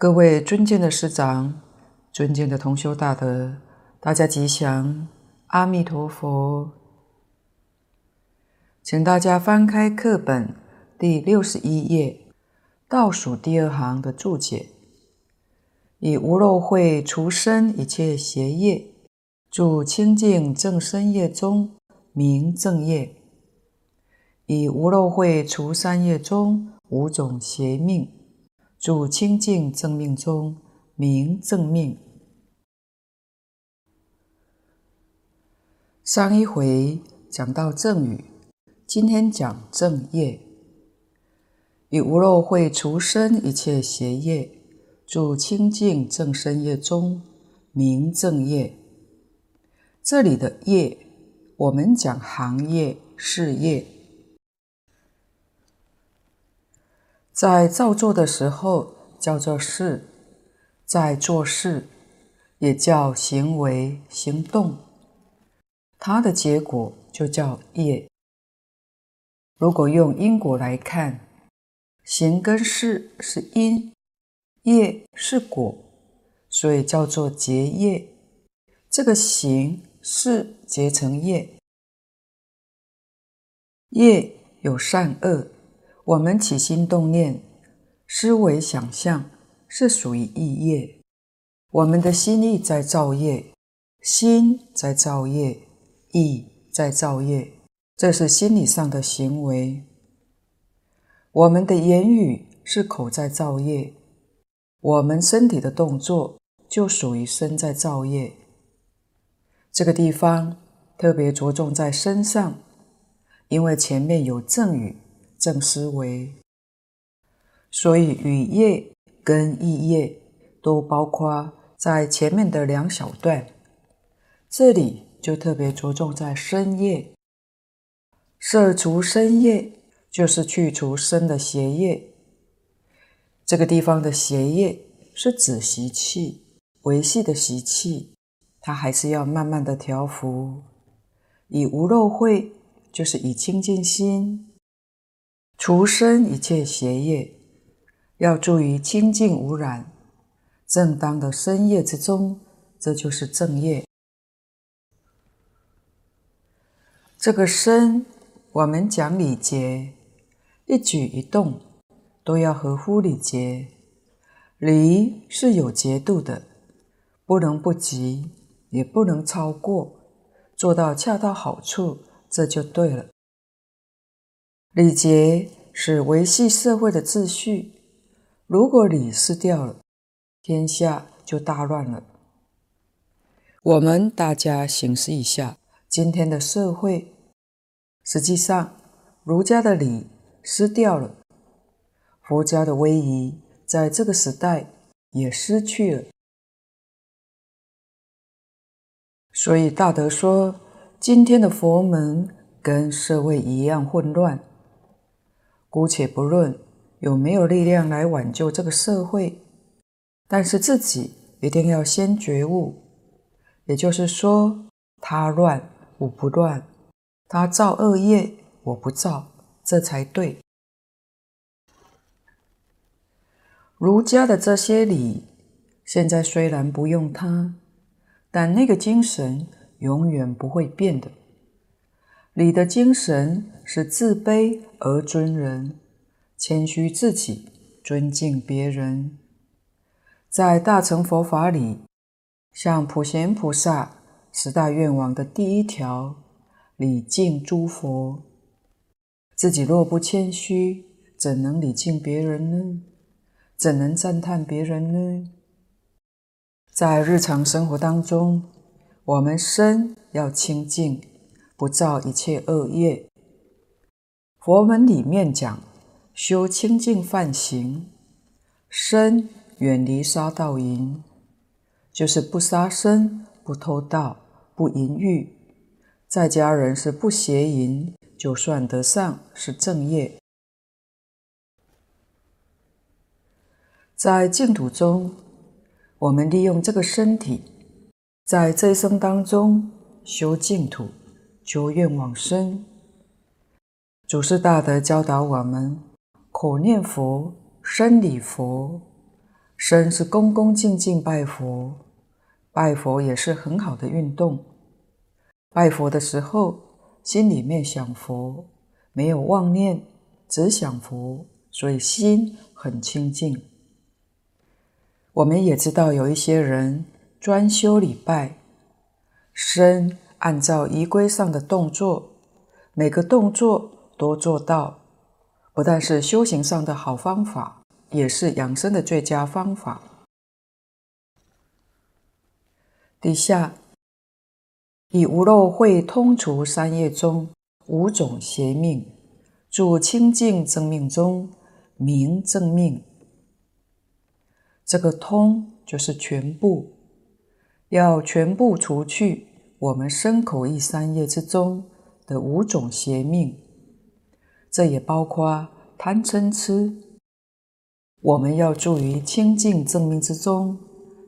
各位尊敬的师长，尊敬的同修大德，大家吉祥，阿弥陀佛。请大家翻开课本第六十一页，倒数第二行的注解：以无漏慧除身一切邪业，住清净正身业中，名正业。以无漏慧除三业中五种邪命。住清净正命中，名正命。上一回讲到正语，今天讲正业。以无漏慧除身一切邪业，住清净正身业中，名正业。这里的业，我们讲行业、事业。在造作的时候叫做事，在做事也叫行为行动，它的结果就叫业。如果用因果来看，行跟事是因，业是果，所以叫做结业。这个行事结成业，业有善恶。我们起心动念、思维想象，是属于意业。我们的心意在造业，心在造业，意在造业，这是心理上的行为。我们的言语是口在造业，我们身体的动作就属于身在造业。这个地方特别着重在身上，因为前面有正语。正思维，所以语业跟意业都包括在前面的两小段。这里就特别着重在身业，摄除身业就是去除身的邪业。这个地方的邪业是指习气，维系的习气，它还是要慢慢的调伏。以无漏慧，就是以清净心。除身一切邪业，要注意清净无染、正当的身业之中，这就是正业。这个身，我们讲礼节，一举一动都要合乎礼节。礼是有节度的，不能不及，也不能超过，做到恰到好处，这就对了。礼节是维系社会的秩序，如果礼失掉了，天下就大乱了。我们大家省思一下，今天的社会，实际上儒家的礼失掉了，佛家的威仪在这个时代也失去了。所以大德说，今天的佛门跟社会一样混乱。姑且不论有没有力量来挽救这个社会，但是自己一定要先觉悟。也就是说，他乱我不乱，他造恶业我不造，这才对。儒家的这些礼，现在虽然不用它，但那个精神永远不会变的。礼的精神是自卑而尊人，谦虚自己，尊敬别人。在大乘佛法里，像普贤菩萨十大愿望的第一条，礼敬诸佛。自己若不谦虚，怎能礼敬别人呢？怎能赞叹别人呢？在日常生活当中，我们身要清净。不造一切恶业。佛门里面讲修清净梵行，身远离杀盗淫，就是不杀生、不偷盗、不淫欲，在家人是不邪淫，就算得上是正业。在净土中，我们利用这个身体，在这一生当中修净土。求愿往生，祖师大德教导我们：口念佛，身礼佛，身是恭恭敬敬拜佛，拜佛也是很好的运动。拜佛的时候，心里面想佛，没有妄念，只想佛，所以心很清净。我们也知道有一些人专修礼拜，身按照仪规上的动作，每个动作都做到，不但是修行上的好方法，也是养生的最佳方法。底下。以无漏慧通除三业中五种邪命，住清净正命中，名正命。这个通就是全部，要全部除去我们身口意三业之中的五种邪命，这也包括贪嗔痴。我们要住于清净正命之中，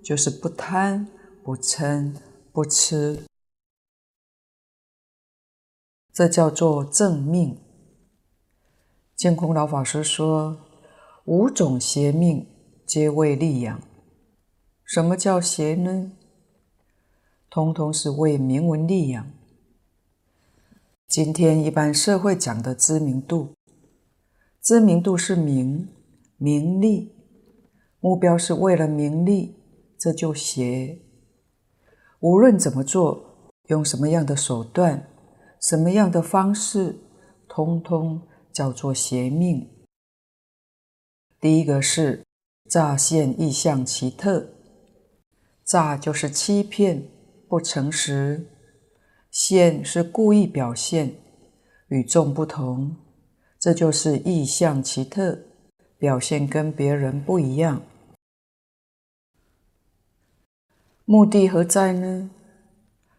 就是不贪、不嗔、不痴。这叫做正命。净空老法师说：“五种邪命皆为利养。什么叫邪呢？通通是为名闻利养。今天一般社会讲的知名度，知名度是名，名利，目标是为了名利，这就邪。无论怎么做，用什么样的手段。”什么样的方式，通通叫做邪命。第一个是诈现异相奇特，诈就是欺骗、不诚实，现是故意表现，与众不同，这就是异相奇特，表现跟别人不一样。目的何在呢？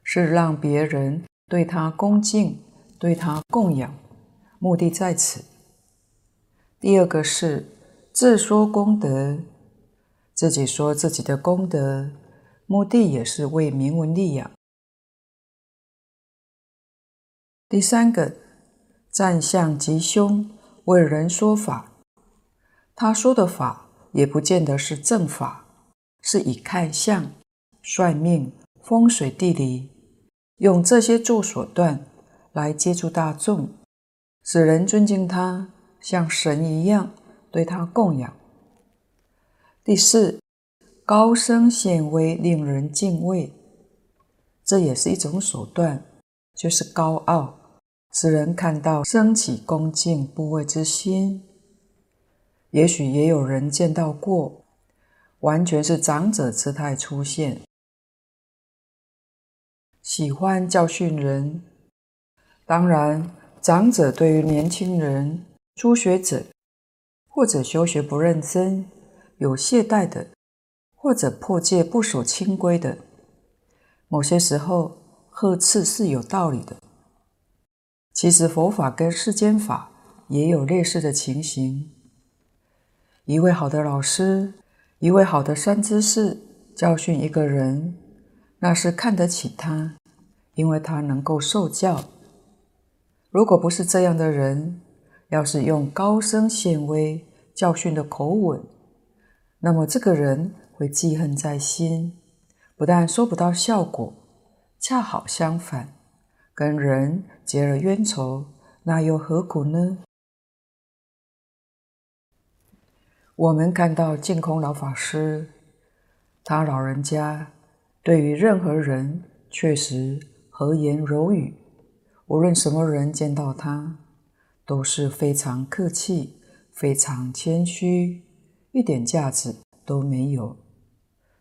是让别人。对他恭敬，对他供养，目的在此。第二个是自说功德，自己说自己的功德，目的也是为名闻利养。第三个占相吉凶，为人说法，他说的法也不见得是正法，是以看相、算命、风水地理。用这些诸手段来接触大众，使人尊敬他，像神一样对他供养。第四，高声显威，令人敬畏，这也是一种手段，就是高傲，使人看到升起恭敬怖畏之心。也许也有人见到过，完全是长者姿态出现。喜欢教训人，当然，长者对于年轻人、初学者，或者修学不认真、有懈怠的，或者破戒不守清规的，某些时候呵斥是有道理的。其实佛法跟世间法也有类似的情形。一位好的老师，一位好的善知识，教训一个人。那是看得起他，因为他能够受教。如果不是这样的人，要是用高声显威教训的口吻，那么这个人会记恨在心，不但收不到效果，恰好相反，跟人结了冤仇，那又何苦呢？我们看到净空老法师，他老人家。对于任何人，确实和颜柔语，无论什么人见到他，都是非常客气、非常谦虚，一点架子都没有。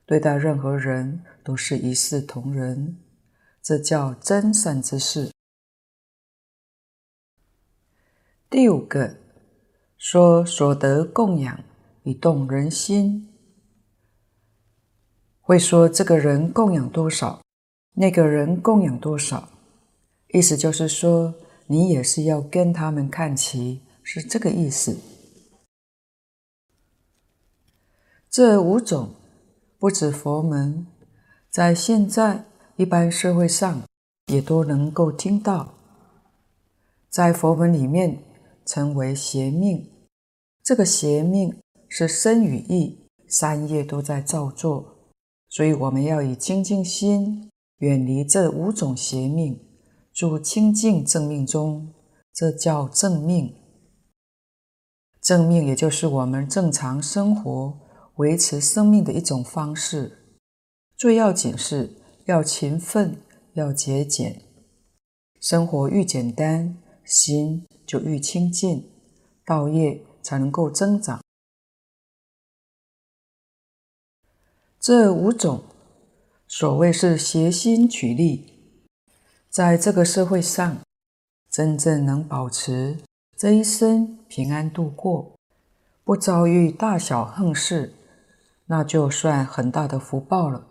对待任何人都是一视同仁，这叫真善知识。第五个说所得供养以动人心。会说这个人供养多少，那个人供养多少，意思就是说你也是要跟他们看齐，是这个意思。这五种不止佛门，在现在一般社会上也都能够听到，在佛门里面称为邪命。这个邪命是身语意三业都在造作，所以我们要以清净心远离这五种邪命，住清净正命中，这叫正命。正命也就是我们正常生活、维持生命的一种方式。最要紧是要勤奋，要节俭。生活愈简单，心就愈清净，道业才能够增长。这五种所谓是邪心取利，在这个社会上，真正能保持这一生平安度过，不遭遇大小横事，那就算很大的福报了。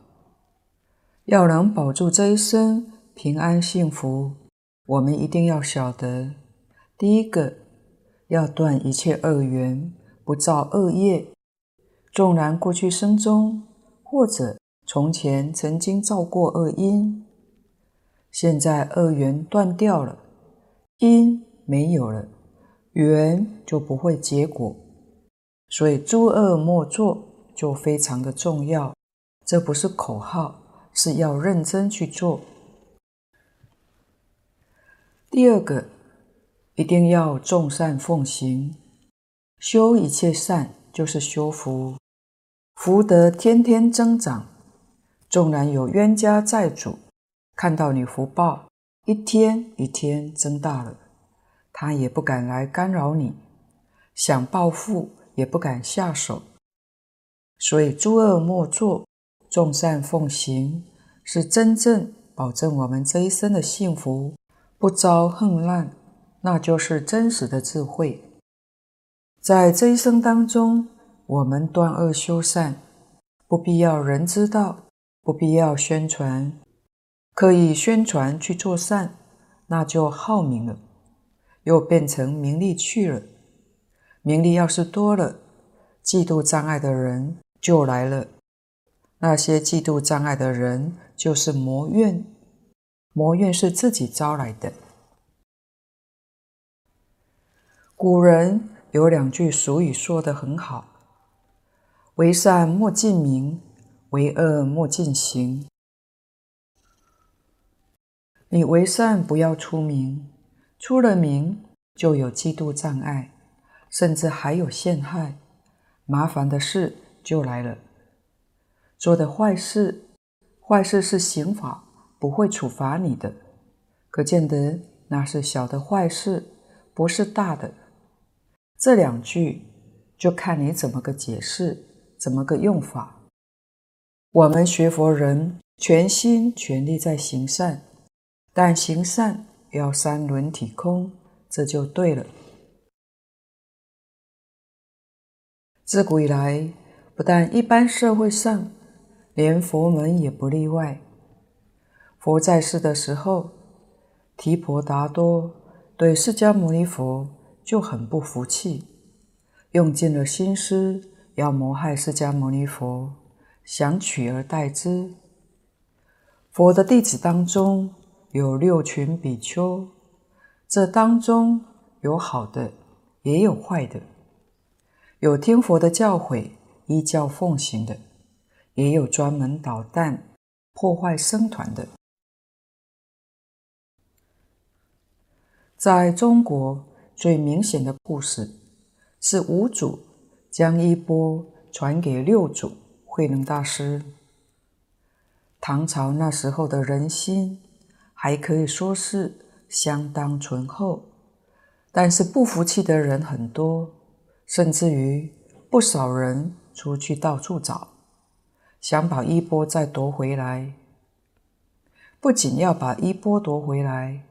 要能保住这一生平安幸福。我们一定要晓得，第一个要断一切恶缘，不造恶业。纵然过去生中或者从前曾经造过恶因，现在恶缘断掉了，因没有了，缘就不会结果。所以诸恶莫作就非常的重要，这不是口号，是要认真去做。第二个，一定要众善奉行，修一切善就是修福，福德天天增长。纵然有冤家债主，看到你福报一天一天增大了，他也不敢来干扰你，想报复也不敢下手。所以诸恶莫作，众善奉行，是真正保证我们这一生的幸福。不遭横难，那就是真实的智慧。在这一生当中，我们断恶修善，不必要人知道，不必要宣传，刻意宣传去做善，那就好名了，又变成名利去了。名利要是多了，嫉妒障碍的人就来了。那些嫉妒障碍的人，就是魔怨。魔怨是自己招来的。古人有两句俗语说得很好：“为善莫近名，为恶莫近行。”你为善不要出名，出了名就有嫉妒障碍，甚至还有陷害，麻烦的事就来了。做的坏事，坏事是刑法。不会处罚你的，可见得那是小的坏事，不是大的。这两句就看你怎么个解释，怎么个用法。我们学佛人全心全力在行善，但行善要三轮体空，这就对了。自古以来，不但一般社会上，连佛门也不例外。佛在世的时候，提婆达多对释迦牟尼佛就很不服气，用尽了心思要谋害释迦牟尼佛，想取而代之。佛的弟子当中有六群比丘，这当中有好的，也有坏的；有听佛的教诲，依教奉行的，也有专门捣蛋、破坏僧团的。在中国最明显的故事是五祖将衣钵传给六祖慧能大师。唐朝那时候的人心还可以说是相当淳厚，但是不服气的人很多，甚至于不少人出去到处找，想把衣钵再夺回来。不仅要把衣钵夺回来。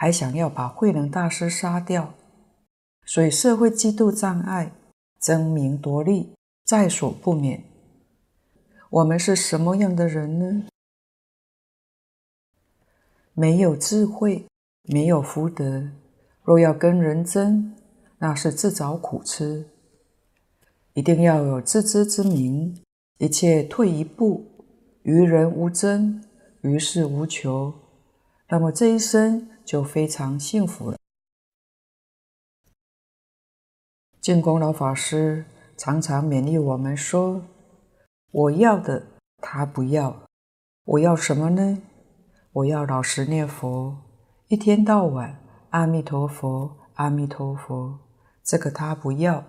还想要把慧能大师杀掉，所以社会嫉妒障碍、争名夺利在所不免。我们是什么样的人呢？没有智慧，没有福德，若要跟人争，那是自找苦吃。一定要有自知之明，一切退一步，于人无争，于事无求，那么这一生。就非常幸福了。净空老法师常常勉励我们说：“我要的他不要，我要什么呢？我要老实念佛，一天到晚阿弥陀佛，阿弥陀佛。这个他不要，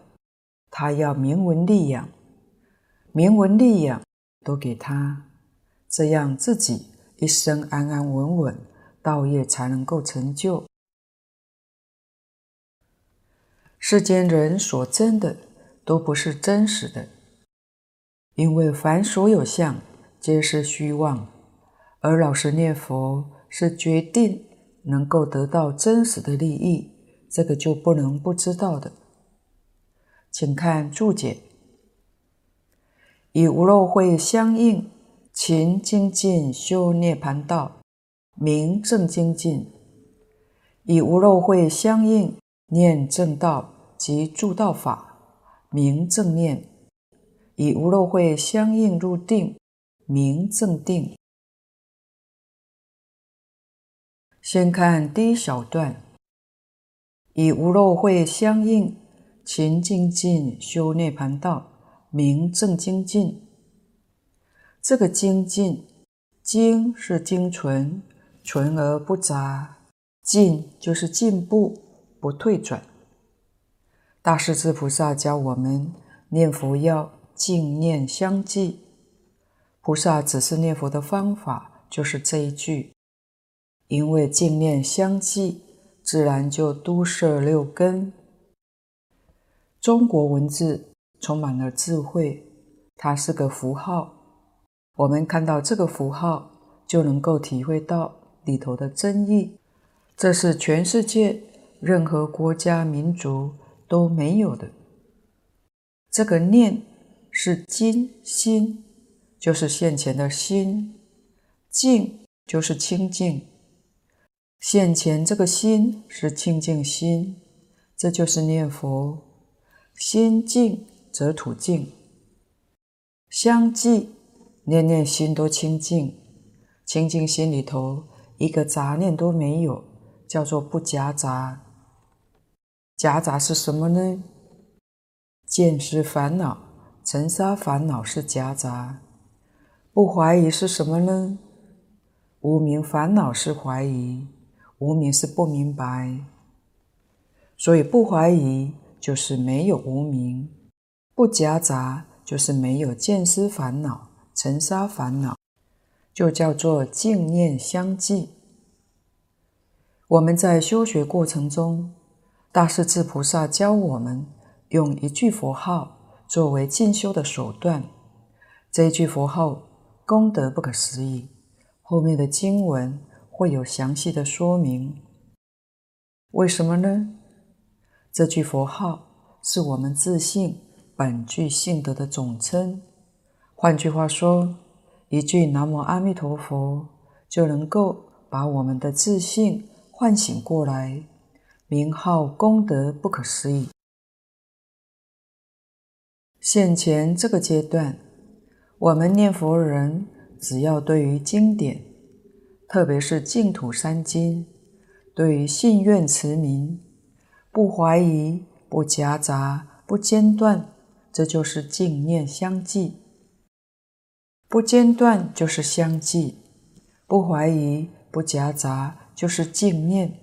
他要名闻利养，名闻利养都给他，这样自己一生安安稳稳，道业才能够成就。世间人所争的都不是真实的，因为凡所有相，皆是虚妄。而老实念佛是决定能够得到真实的利益，这个就不能不知道的。请看注解：以无漏慧相应，勤精进修涅槃道，名正精进；以无漏慧相应，念正道及助道法，名正念；以无漏慧相应入定，名正定。先看第一小段，以无漏慧相应，勤精进修涅槃道，名正精进。这个精进，精是精纯，纯而不杂；进就是进步，不退转。大势至菩萨教我们念佛要净念相继，菩萨指示念佛的方法就是这一句。因为净念相继，自然就都摄六根。中国文字充满了智慧，它是个符号。我们看到这个符号，就能够体会到里头的真意。这是全世界任何国家民族都没有的。这个念是今心，就是现前的心；静就是清净。现前这个心是清净心，这就是念佛。心净则土净，相继念念心都清净，清净心里头一个杂念都没有，叫做不夹杂。夹杂是什么呢？见思烦恼、尘沙烦恼是夹杂。不怀疑是什么呢？无明烦恼是怀疑。无明是不明白，所以不怀疑就是没有无明，不夹杂就是没有见思烦恼、尘沙烦恼，就叫做净念相继。我们在修学过程中，大势至菩萨教我们用一句佛号作为进修的手段，这一句佛号功德不可思议，后面的经文。会有详细的说明，为什么呢？这句佛号是我们自信本具性德的总称。换句话说，一句南无阿弥陀佛就能够把我们的自信唤醒过来，名号功德不可思议。现前这个阶段，我们念佛人只要对于经典。特别是净土三经，对于信愿持名，不怀疑、不夹杂、不间断，这就是净念相继。不间断就是相继，不怀疑、不夹杂就是净念。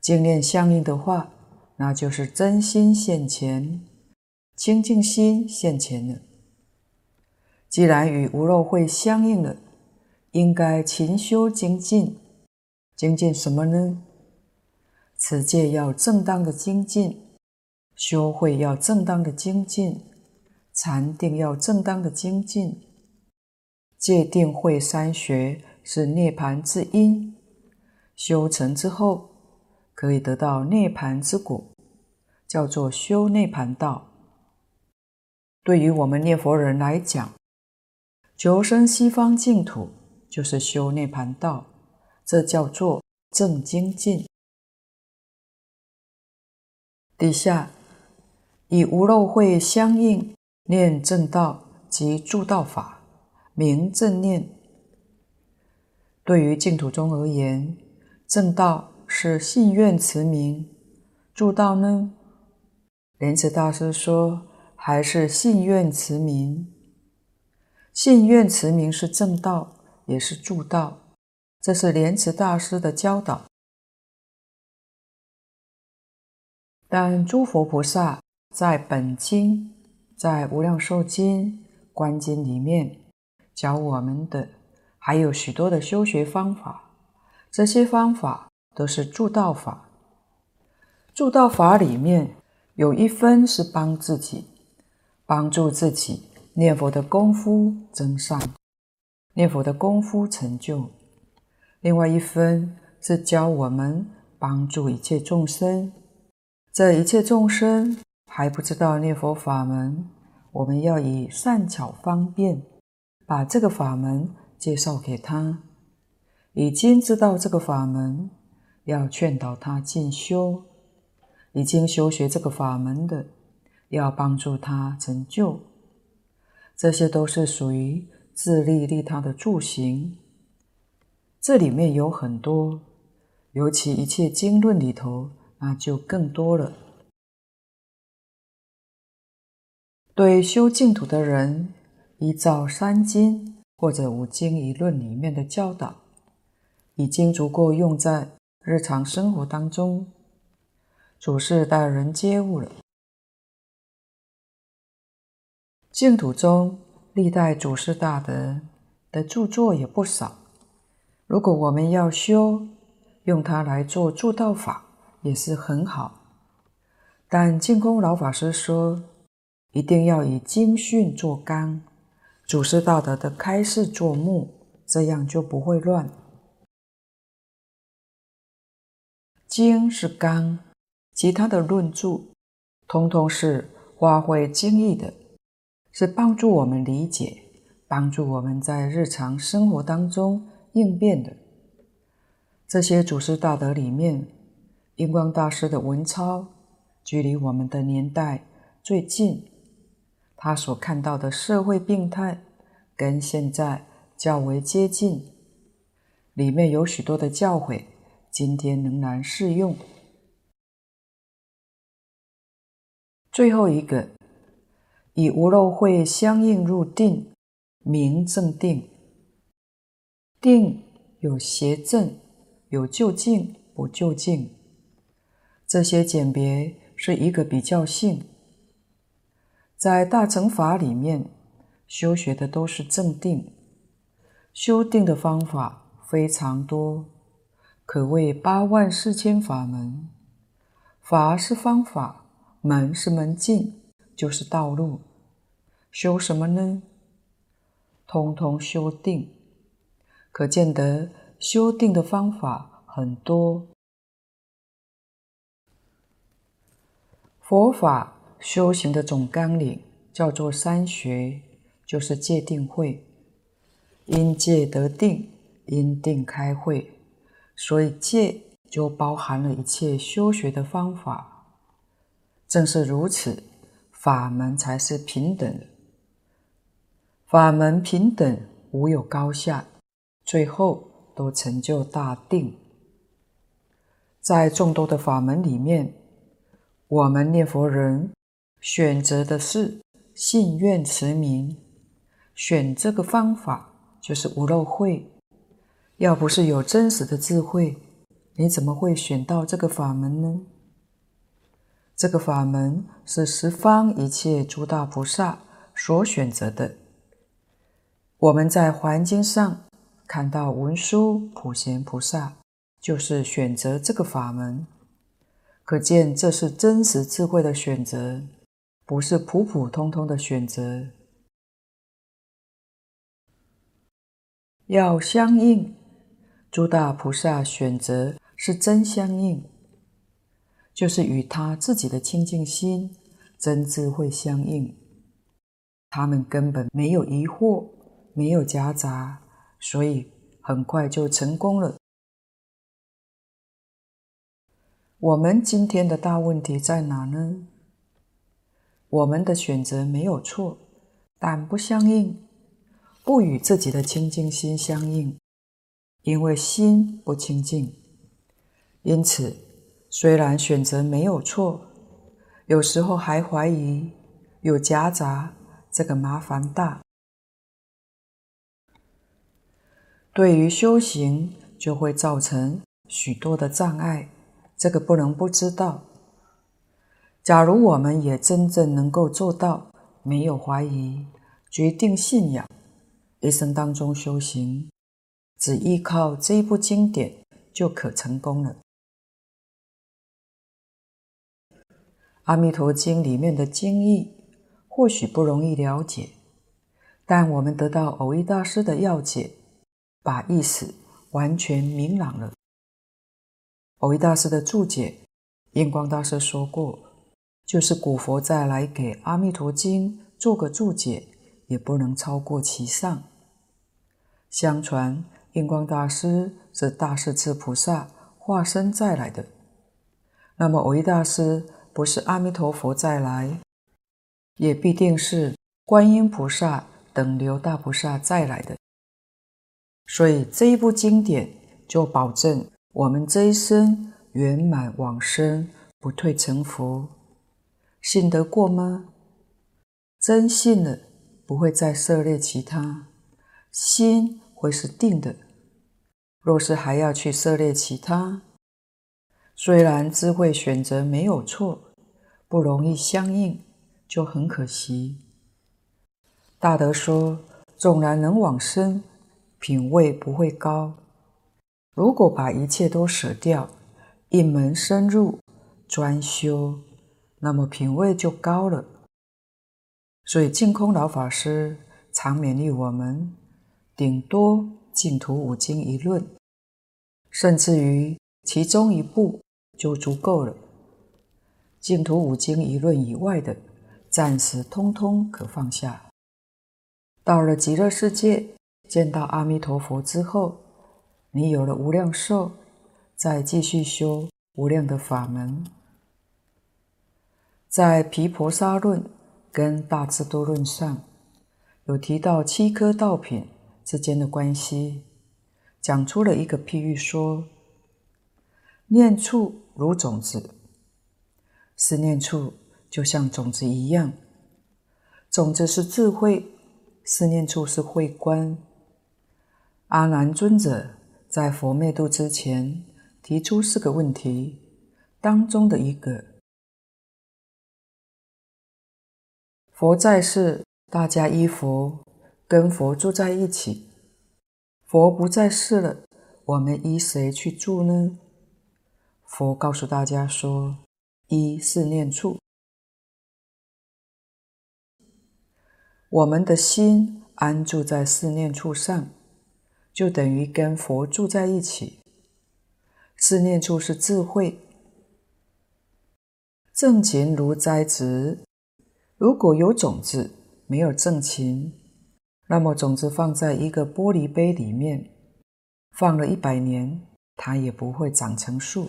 净念相应的话，那就是真心现前，清净心现前了。既然与无漏慧相应了。应该勤修精进，精进什么呢？持戒要正当的精进，修慧要正当的精进，禅定要正当的精进。戒定慧三学是涅槃之因，修成之后可以得到涅槃之果，叫做修涅槃道。对于我们念佛人来讲，求生西方净土。就是修涅槃道，这叫做正精进。底下以无漏慧相应，念正道及助道法，名正念。对于净土宗而言，正道是信愿持名，助道呢？莲池大师说，还是信愿持名。信愿持名是正道，也是助道。这是莲池大师的教导。但诸佛菩萨在本经、在无量寿经、观经里面教我们的，还有许多的修学方法。这些方法都是助道法。助道法里面有一分是帮自己，帮助自己念佛的功夫增上，念佛的功夫成就。另外一分是教我们帮助一切众生。这一切众生还不知道念佛法门，我们要以善巧方便把这个法门介绍给他；已经知道这个法门，要劝导他进修；已经修学这个法门的，要帮助他成就。这些都是属于自利利他的助行。这里面有很多，尤其一切经论里头。那就更多了。对修净土的人，依照三经或者五经一论里面的教导，已经足够用在日常生活当中，处事待人接物了。净土中历代祖师大德的著作也不少，如果我们要修，用它来做助道法。也是很好，但净空老法师说，一定要以经训做纲，祖师道德的开示做目，这样就不会乱。经是纲，其他的论著，通通是发挥经义的，是帮助我们理解，帮助我们在日常生活当中应变的。这些祖师道德里面。印光大师的文钞，距离我们的年代最近，他所看到的社会病态跟现在较为接近，里面有许多的教诲，今天仍然适用。最后一个，以无漏慧相应入定，名正定。定有邪正，有就近，不就近。这些简别是一个比较性，在大乘法里面修学的都是正定，修定的方法非常多，可谓八万四千法门。法是方法，门是门径，就是道路。修什么呢？通通修定，可见得修定的方法很多。佛法修行的总纲领叫做三学，就是戒定慧。因戒得定，因定开慧，所以戒就包含了一切修学的方法。正是如此，法门才是平等的。法门平等，无有高下，最后都成就大定。在众多的法门里面，我们念佛人选择的是信愿持名，选这个方法就是无漏慧。要不是有真实的智慧，你怎么会选到这个法门呢？这个法门是十方一切诸大菩萨所选择的。我们在环境上看到文殊、普贤菩萨，就是选择这个法门。可见这是真实智慧的选择，不是普普通通的选择。要相应，诸大菩萨选择是真相应，就是与他自己的清净心、真智慧相应。他们根本没有疑惑，没有夹杂，所以很快就成功了。我们今天的大问题在哪呢？我们的选择没有错，但不相应，不与自己的清净心相应，因为心不清净。因此，虽然选择没有错，有时候还怀疑，有夹杂，这个麻烦大。对于修行就会造成许多的障碍，这个不能不知道。假如我们也真正能够做到没有怀疑，决定信仰，一生当中修行，只依靠这一部经典就可成功了。《阿弥陀经》里面的经义或许不容易了解，但我们得到蕅益大师的要解，把意思完全明朗了。蕅益大师的注解，印光大师说过，就是古佛再来给《阿弥陀经》做个注解，也不能超过其上。相传印光大师是大势至菩萨化身再来的，那么蕅益大师不是阿弥陀佛再来，也必定是观音菩萨等流大菩萨再来的。所以这一部经典就保证。我们这一生圆满往生，不退成佛，信得过吗？真信了，不会再涉猎其他，心会是定的。若是还要去涉猎其他，虽然智慧选择没有错，不容易相应，就很可惜。大德说，纵然能往生，品位不会高。如果把一切都舍掉，一门深入专修，那么品位就高了。所以净空老法师常勉励我们，顶多净土五经一论，甚至于其中一部就足够了。净土五经一论以外的，暂时通通可放下。到了极乐世界，见到阿弥陀佛之后。你有了无量寿，再继续修无量的法门。在《毗婆沙论》跟《大智度论》上，有提到七颗道品之间的关系，讲出了一个譬喻说：念处如种子，思念处就像种子一样，种子是智慧，思念处是慧观。阿难尊者。在佛灭度之前，提出四个问题，当中的一个：佛在世，大家依佛，跟佛住在一起；佛不在世了，我们依谁去住呢？佛告诉大家说：依思念处。我们的心安住在思念处上。就等于跟佛住在一起。思念处是智慧，正勤如栽植。如果有种子，没有正勤，那么种子放在一个玻璃杯里面，放了一百年，它也不会长成树。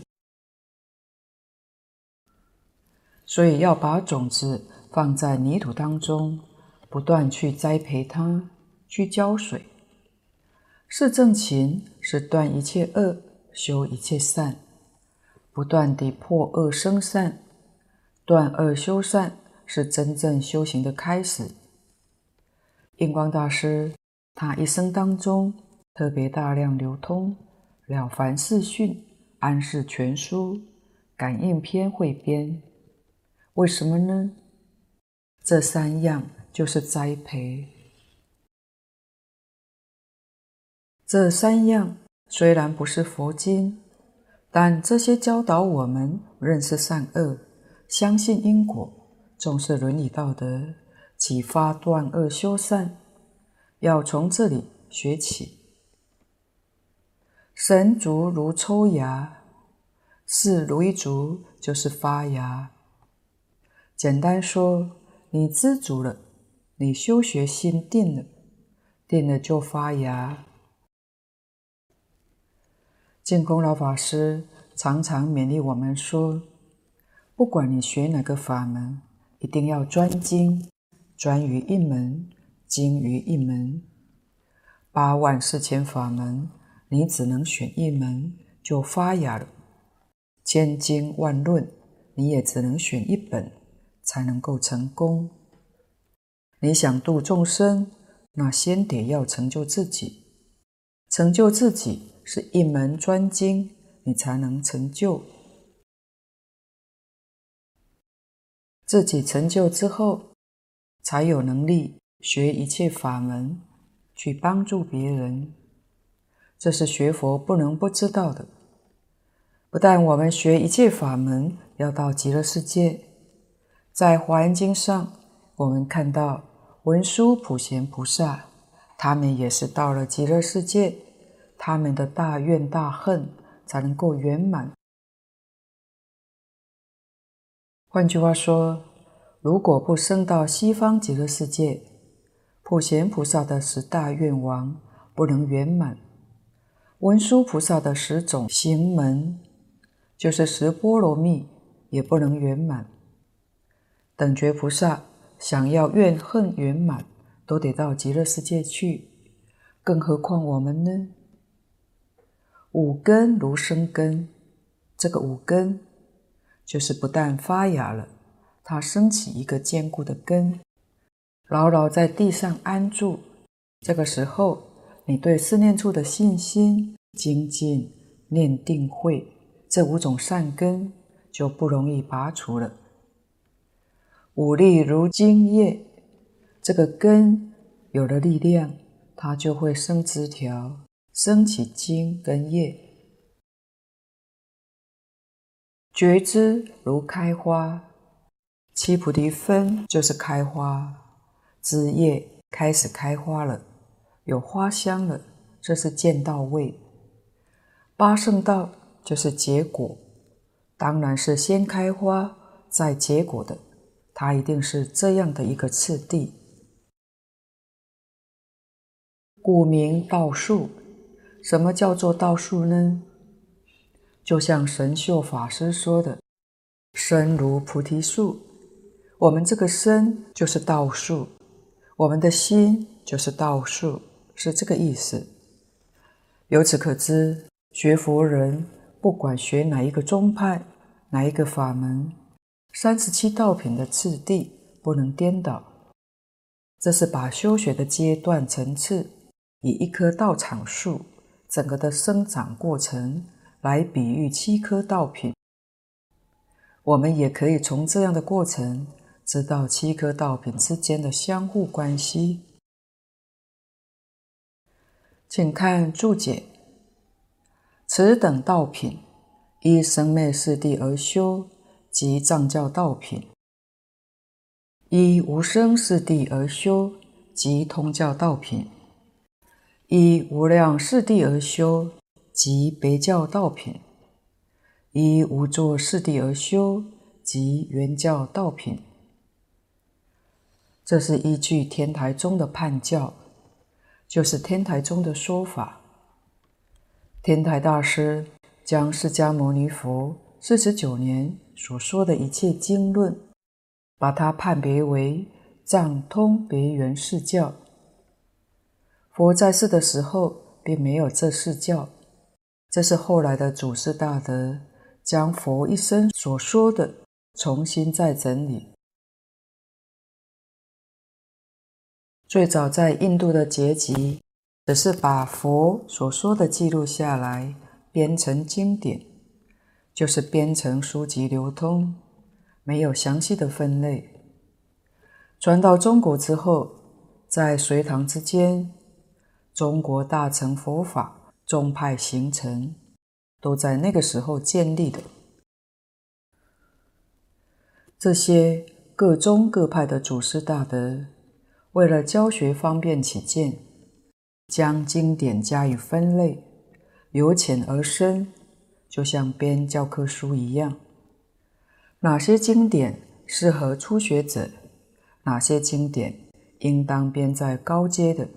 所以要把种子放在泥土当中，不断去栽培它，去浇水。是正勤，是断一切恶，修一切善，不断地破恶生善，断恶修善，是真正修行的开始。印光大师他一生当中特别大量流通《了凡四训》《安世全书》《感应篇汇编》，为什么呢？这三样就是栽培。这三样虽然不是佛经，但这些教导我们认识善恶、相信因果、重视伦理道德、启发断恶修善，要从这里学起。神足如抽芽，事如一足就是发芽。简单说，你知足了，你修学心定了，定了就发芽。净空老法师常常勉励我们说：“不管你学哪个法门，一定要专精，专于一门，精于一门。八万四千法门，你只能选一门就发芽了；千经万论，你也只能选一本才能够成功。你想度众生，那先得要成就自己。成就自己是一门专精，你才能成就。自己成就之后，才有能力学一切法门，去帮助别人。这是学佛不能不知道的。不但我们学一切法门要到极乐世界，在《华严经》上，我们看到文殊普贤菩萨，他们也是到了极乐世界，他们的大愿大恨才能够圆满。换句话说，如果不生到西方极乐世界，普贤菩萨的十大愿王不能圆满，文殊菩萨的十种行门。就是十波罗蜜也不能圆满，等觉菩萨想要怨恨圆满，都得到极乐世界去，更何况我们呢？五根如生根，这个五根就是不但发芽了，它生起一个坚固的根，牢牢在地上安住。这个时候，你对四念处的信心、精进、念定慧。这五种善根就不容易拔除了。五力如精叶，这个根有了力量，它就会生枝条，生起茎跟叶。觉知如开花，七菩提分就是开花，枝叶开始开花了，有花香了，这是见道位。八圣道。就是结果，当然是先开花再结果的，它一定是这样的一个次第。故名道树。什么叫做道树呢？就像神秀法师说的：“身如菩提树。”我们这个身就是道树，我们的心就是道树，是这个意思。由此可知，学佛人。不管学哪一个宗派，哪一个法门，三十七道品的次第不能颠倒。这是把修学的阶段层次，以一棵道场树整个的生长过程来比喻七颗道品。我们也可以从这样的过程知道七颗道品之间的相互关系。请看注解。此等道品，依生灭四谛而修，即藏教道品；依无生四谛而修，即通教道品；依无量四谛而修，即别教道品；依无作四谛而修，即圆教道品。这是依据天台宗的判教，就是天台宗的说法。天台大师将释迦牟尼佛四十九年所说的一切经论，把它判别为藏通别圆四教。佛在世的时候并没有这四教，这是后来的祖师大德将佛一生所说的重新再整理。最早在印度的结集。只是把佛所说的记录下来，编成经典，就是编成书籍流通，没有详细的分类。传到中国之后，在隋唐之间，中国大乘佛法宗派形成，都在那个时候建立的。这些各宗各派的祖师大德，为了教学方便起见。将经典加以分类，由浅而深，就像编教科书一样。哪些经典适合初学者？哪些经典应当编在高阶的，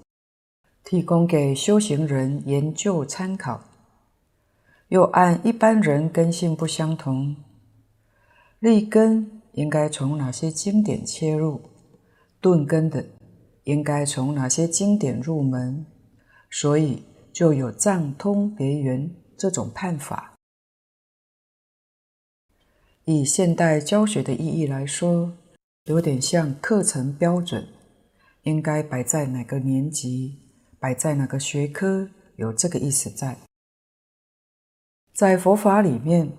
提供给修行人研究参考？又按一般人根性不相同，立根应该从哪些经典切入？钝根的应该从哪些经典入门？所以就有藏通别圆这种判法。以现代教学的意义来说，有点像课程标准，应该摆在哪个年级，摆在哪个学科，有这个意思在。在佛法里面，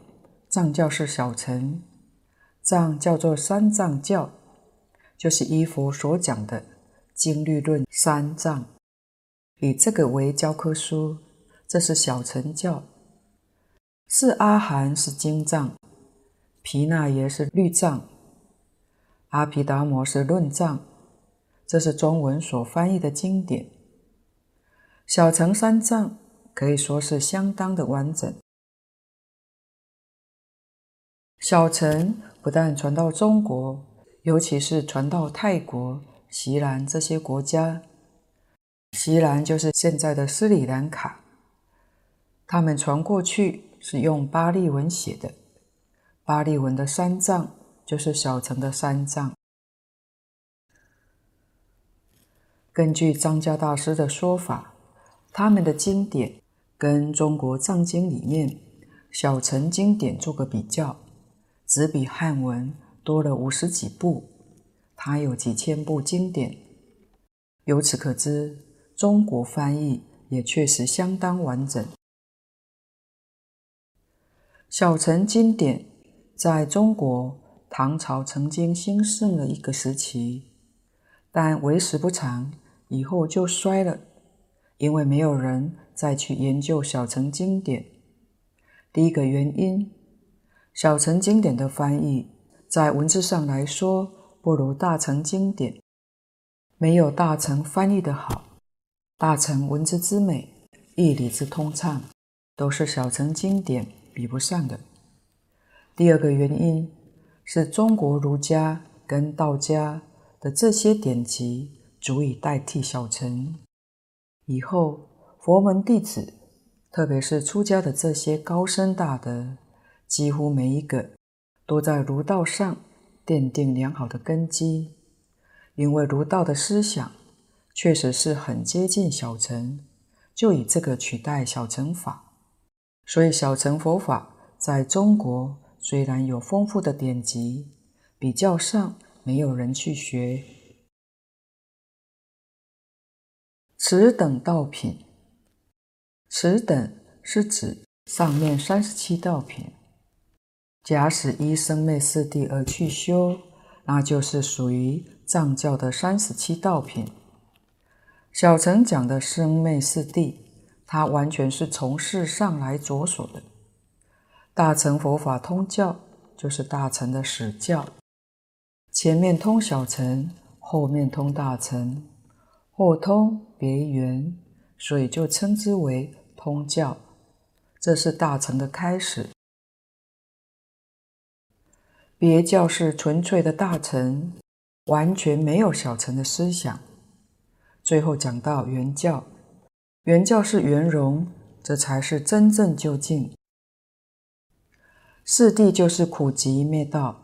藏教是小乘，藏叫做三藏教，就是依佛所讲的经律论三藏，以这个为教科书，这是小乘教。四阿含是经藏，毗那耶是律藏，阿毗达摩是论藏，这是中文所翻译的经典。小乘三藏可以说是相当的完整。小乘不但传到中国，尤其是传到泰国、锡兰这些国家。锡兰就是现在的斯里兰卡，他们传过去是用巴利文写的。巴利文的三藏就是小乘的三藏。根据张家大师的说法，他们的经典跟中国藏经里面小乘经典做个比较。只比汉文多了五十几部，它有几千部经典。由此可知，中国翻译也确实相当完整。小乘经典在中国唐朝曾经兴盛了一个时期，但为时不长，以后就衰了，因为没有人再去研究小乘经典。第一个原因。小乘经典的翻译，在文字上来说，不如大乘经典，没有大乘翻译的好。大乘文字之美，义理之通畅，都是小乘经典比不上的。第二个原因是中国儒家跟道家的这些典籍足以代替小乘。以后佛门弟子，特别是出家的这些高僧大德。几乎每一个都在儒道上奠定良好的根基，因为儒道的思想确实是很接近小乘，就以这个取代小乘法。所以小乘佛法在中国虽然有丰富的典籍，比较上没有人去学。此等道品，此等是指上面三十七道品。假使依生灭四谛而去修，那就是属于藏教的三十七道品。小乘讲的生灭四谛，它完全是从事上来着手的。大乘佛法通教就是大乘的始教，前面通小乘，后面通大乘，或通别圆，所以就称之为通教。这是大乘的开始。别教是纯粹的大乘，完全没有小乘的思想。最后讲到圆教，圆教是圆融，这才是真正究竟。四谛就是苦集灭道，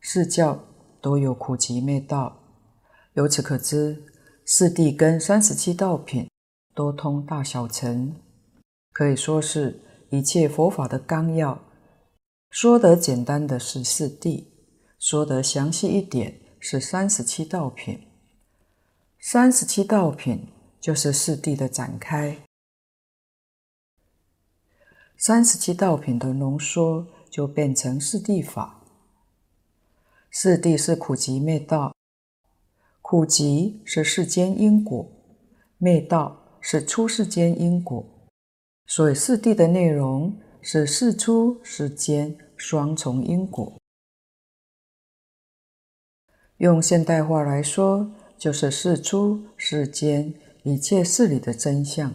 四教都有苦集灭道。由此可知，四谛跟三十七道品都通大小乘，可以说是一切佛法的纲要。说得简单的是四谛，说得详细一点是三十七道品。三十七道品就是四谛的展开。三十七道品的浓缩就变成四谛法。四谛是苦集灭道，苦集是世间因果，灭道是出世间因果，所以四谛的内容是世出世间。双重因果，用现代话来说，就是世出世间一切事理的真相。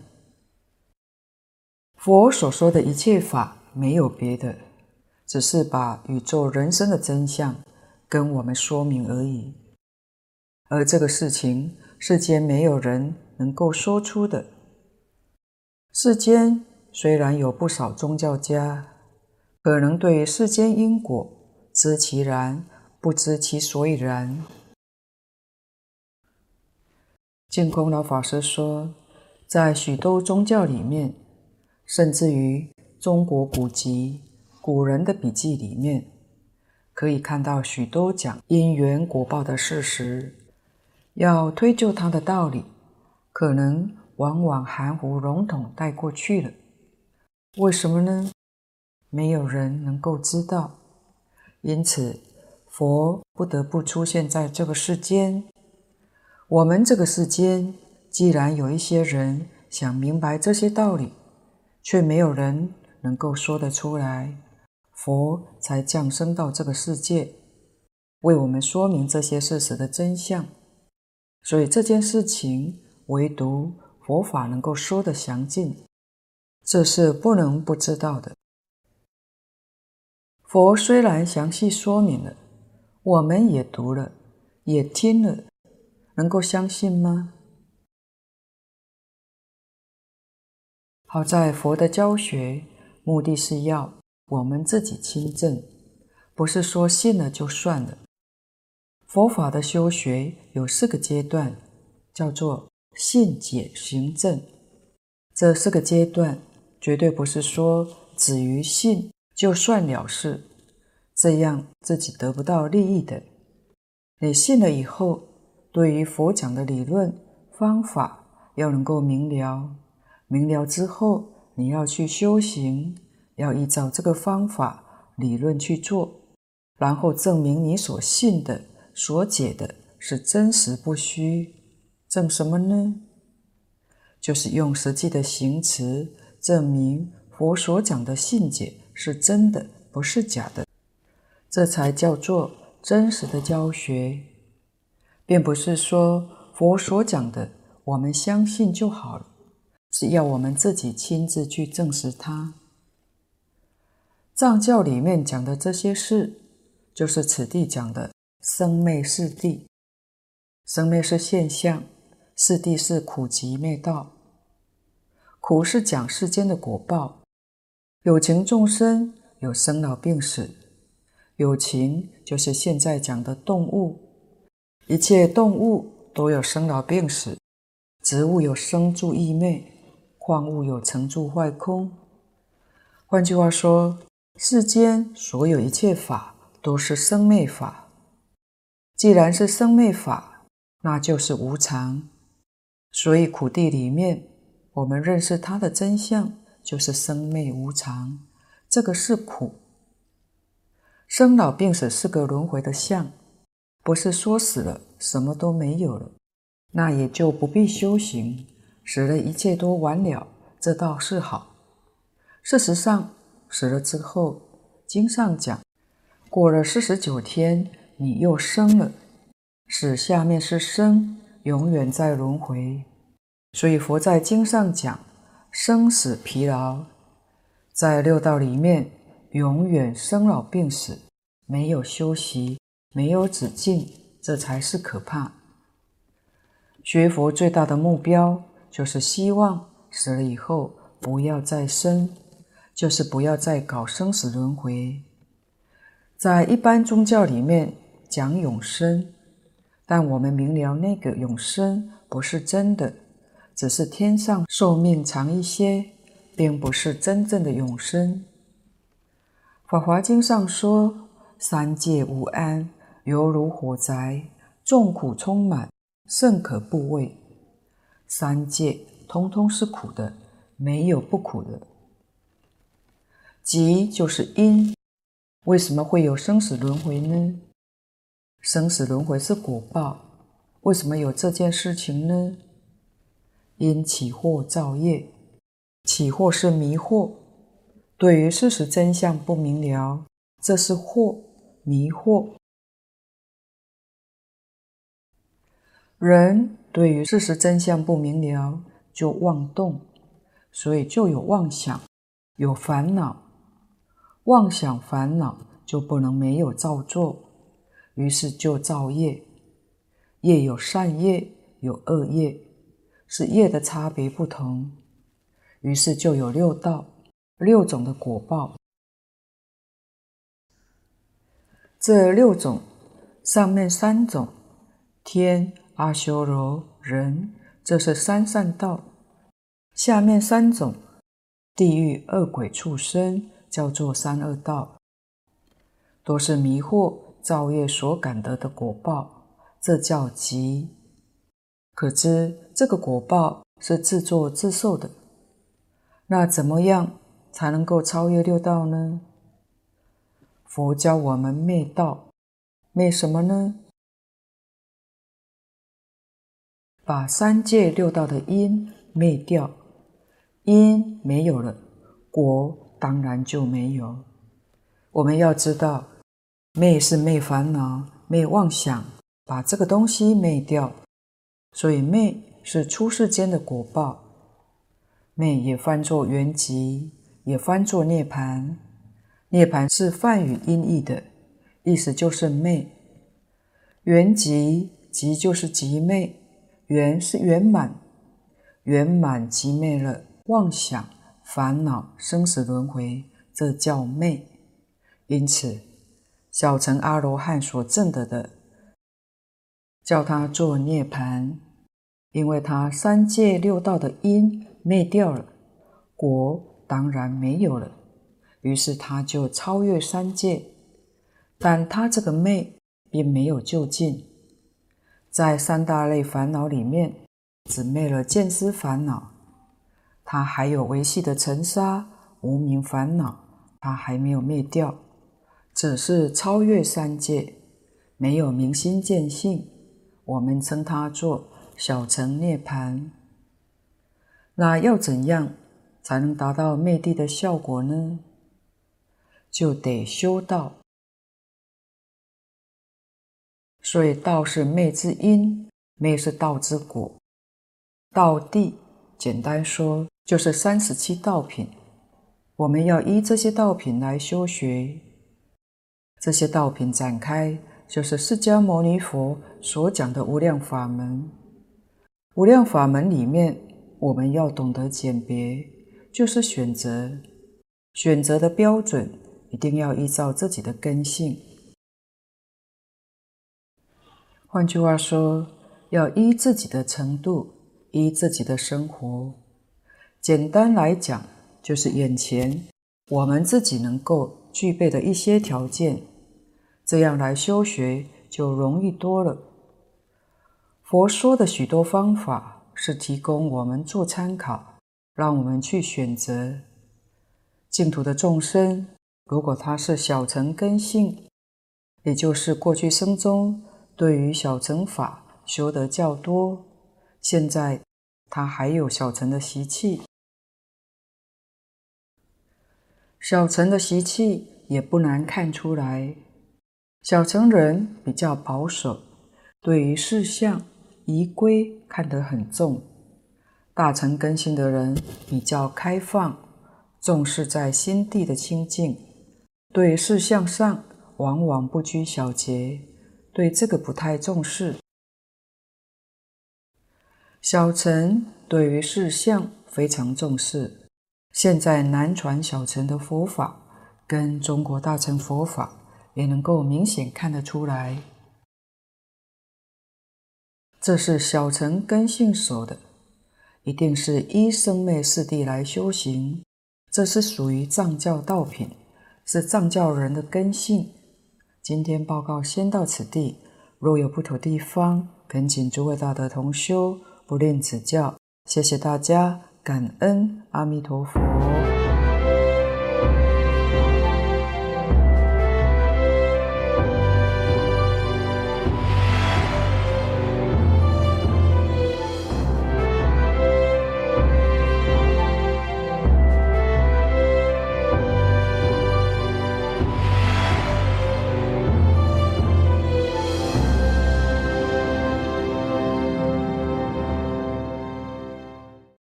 佛所说的一切法，没有别的，只是把宇宙人生的真相跟我们说明而已。而这个事情，世间没有人能够说出的。世间虽然有不少宗教家。可能对世间因果知其然，不知其所以然。净空老法师说，在许多宗教里面，甚至于中国古籍、古人的笔记里面，可以看到许多讲因缘果报的事实。要推究它的道理，可能往往含糊笼统带过去了。为什么呢？没有人能够知道。因此，佛不得不出现在这个世间。我们这个世间，既然有一些人想明白这些道理，却没有人能够说得出来，佛才降生到这个世界，为我们说明这些事实的真相。所以这件事情，唯独佛法能够说得详尽，这是不能不知道的。佛虽然详细说明了，我们也读了，也听了，能够相信吗？好在佛的教学目的是要我们自己亲证，不是说信了就算了。佛法的修学有四个阶段，叫做信解行证。这四个阶段绝对不是说止于信。就算了事，这样自己得不到利益的。你信了以后，对于佛讲的理论方法要能够明了，明了之后，你要去修行，要依照这个方法理论去做，然后证明你所信的、所解的是真实不虚。证什么呢？就是用实际的行持证明佛所讲的信解。是真的，不是假的，这才叫做真实的教学，并不是说佛所讲的我们相信就好了，是要我们自己亲自去证实它。藏教里面讲的这些事，就是此地讲的生灭是地。生灭是现象，四谛是苦集灭道。苦是讲世间的果报。有情众生有生老病死，有情就是现在讲的动物，一切动物都有生老病死，植物有生住异灭，矿物有成住坏空。换句话说，世间所有一切法都是生灭法。既然是生灭法，那就是无常。所以苦谛里面，我们认识它的真相。就是生灭无常，这个是苦。生老病死是个轮回的相，不是说死了什么都没有了，那也就不必修行，死了一切都完了，这倒是好。事实上，死了之后，经上讲，过了四十九天，你又生了，死下面是生，永远在轮回。所以佛在经上讲。生死疲劳，在六道里面永远生老病死，没有休息，没有止境，这才是可怕。学佛最大的目标就是希望死了以后不要再生，就是不要再搞生死轮回。在一般宗教里面讲永生，但我们明了那个永生不是真的。只是天上寿命长一些，并不是真正的永生。《法华经》上说：“三界无安，犹如火宅，众苦充满，甚可怖畏。”三界通通是苦的，没有不苦的。集就是因，为什么会有生死轮回呢？生死轮回是果报，为什么有这件事情呢？因起惑造业，起惑是迷惑，对于事实真相不明了，这是惑，迷惑。人对于事实真相不明了，就妄动，所以就有妄想，有烦恼。妄想烦恼就不能没有造作，于是就造业。业有善业，有恶业。是业的差别不同，于是就有六道，六种的果报。这六种，上面三种，天、阿修罗、人，这是三善道；下面三种，地狱、恶鬼、畜生，叫做三恶道，都是迷惑造业所感得的果报，这叫集。可知这个果报是自作自受的。那怎么样才能够超越六道呢？佛教我们灭道，灭什么呢？把三界六道的因灭掉，因没有了，果当然就没有。我们要知道，昧是昧烦恼、昧妄想，把这个东西灭掉，所以昧是出世间的果报。昧也翻作圆寂，也翻作涅槃。涅槃是梵语音译的，意思就是昧。圆寂，寂就是寂昧，圆是圆满，圆满寂昧了妄想、烦恼、生死轮回，这叫昧。因此，小乘阿罗汉所证得的，叫他做涅槃，因为他三界六道的因灭掉了，果当然没有了，于是他就超越三界。但他这个灭并没有究竟，在三大类烦恼里面，只灭了见思烦恼，他还有维系的尘沙无明烦恼，他还没有灭掉。只是超越三界，没有明心见性，我们称它做小乘涅槃。那要怎样才能达到灭地的效果呢？就得修道。所以道是灭之因，灭是道之果。道地简单说就是三十七道品，我们要依这些道品来修学。这些道品展开，就是释迦牟尼佛所讲的无量法门。无量法门里面，我们要懂得鉴别，就是选择。选择的标准一定要依照自己的根性。换句话说，要依自己的程度，依自己的生活。简单来讲，就是眼前我们自己能够具备的一些条件。这样来修学就容易多了。佛说的许多方法是提供我们做参考，让我们去选择。净土的众生，如果他是小乘根性，也就是过去生中对于小乘法修得较多，现在他还有小乘的习气，小乘的习气也不难看出来。小乘人比较保守，对于事相仪规看得很重；大乘根性的人比较开放，重视在心地的清净，对事相上往往不拘小节，对这个不太重视。小乘对于事相非常重视。现在南传小乘的佛法跟中国大乘佛法。也能够明显看得出来，这是小乘根性守的，一定是依生灭四谛来修行，这是属于藏教道品，是藏教人的根性。今天报告先到此地，若有不妥地方，恳请诸位大德同修不吝指教。谢谢大家，感恩阿弥陀佛。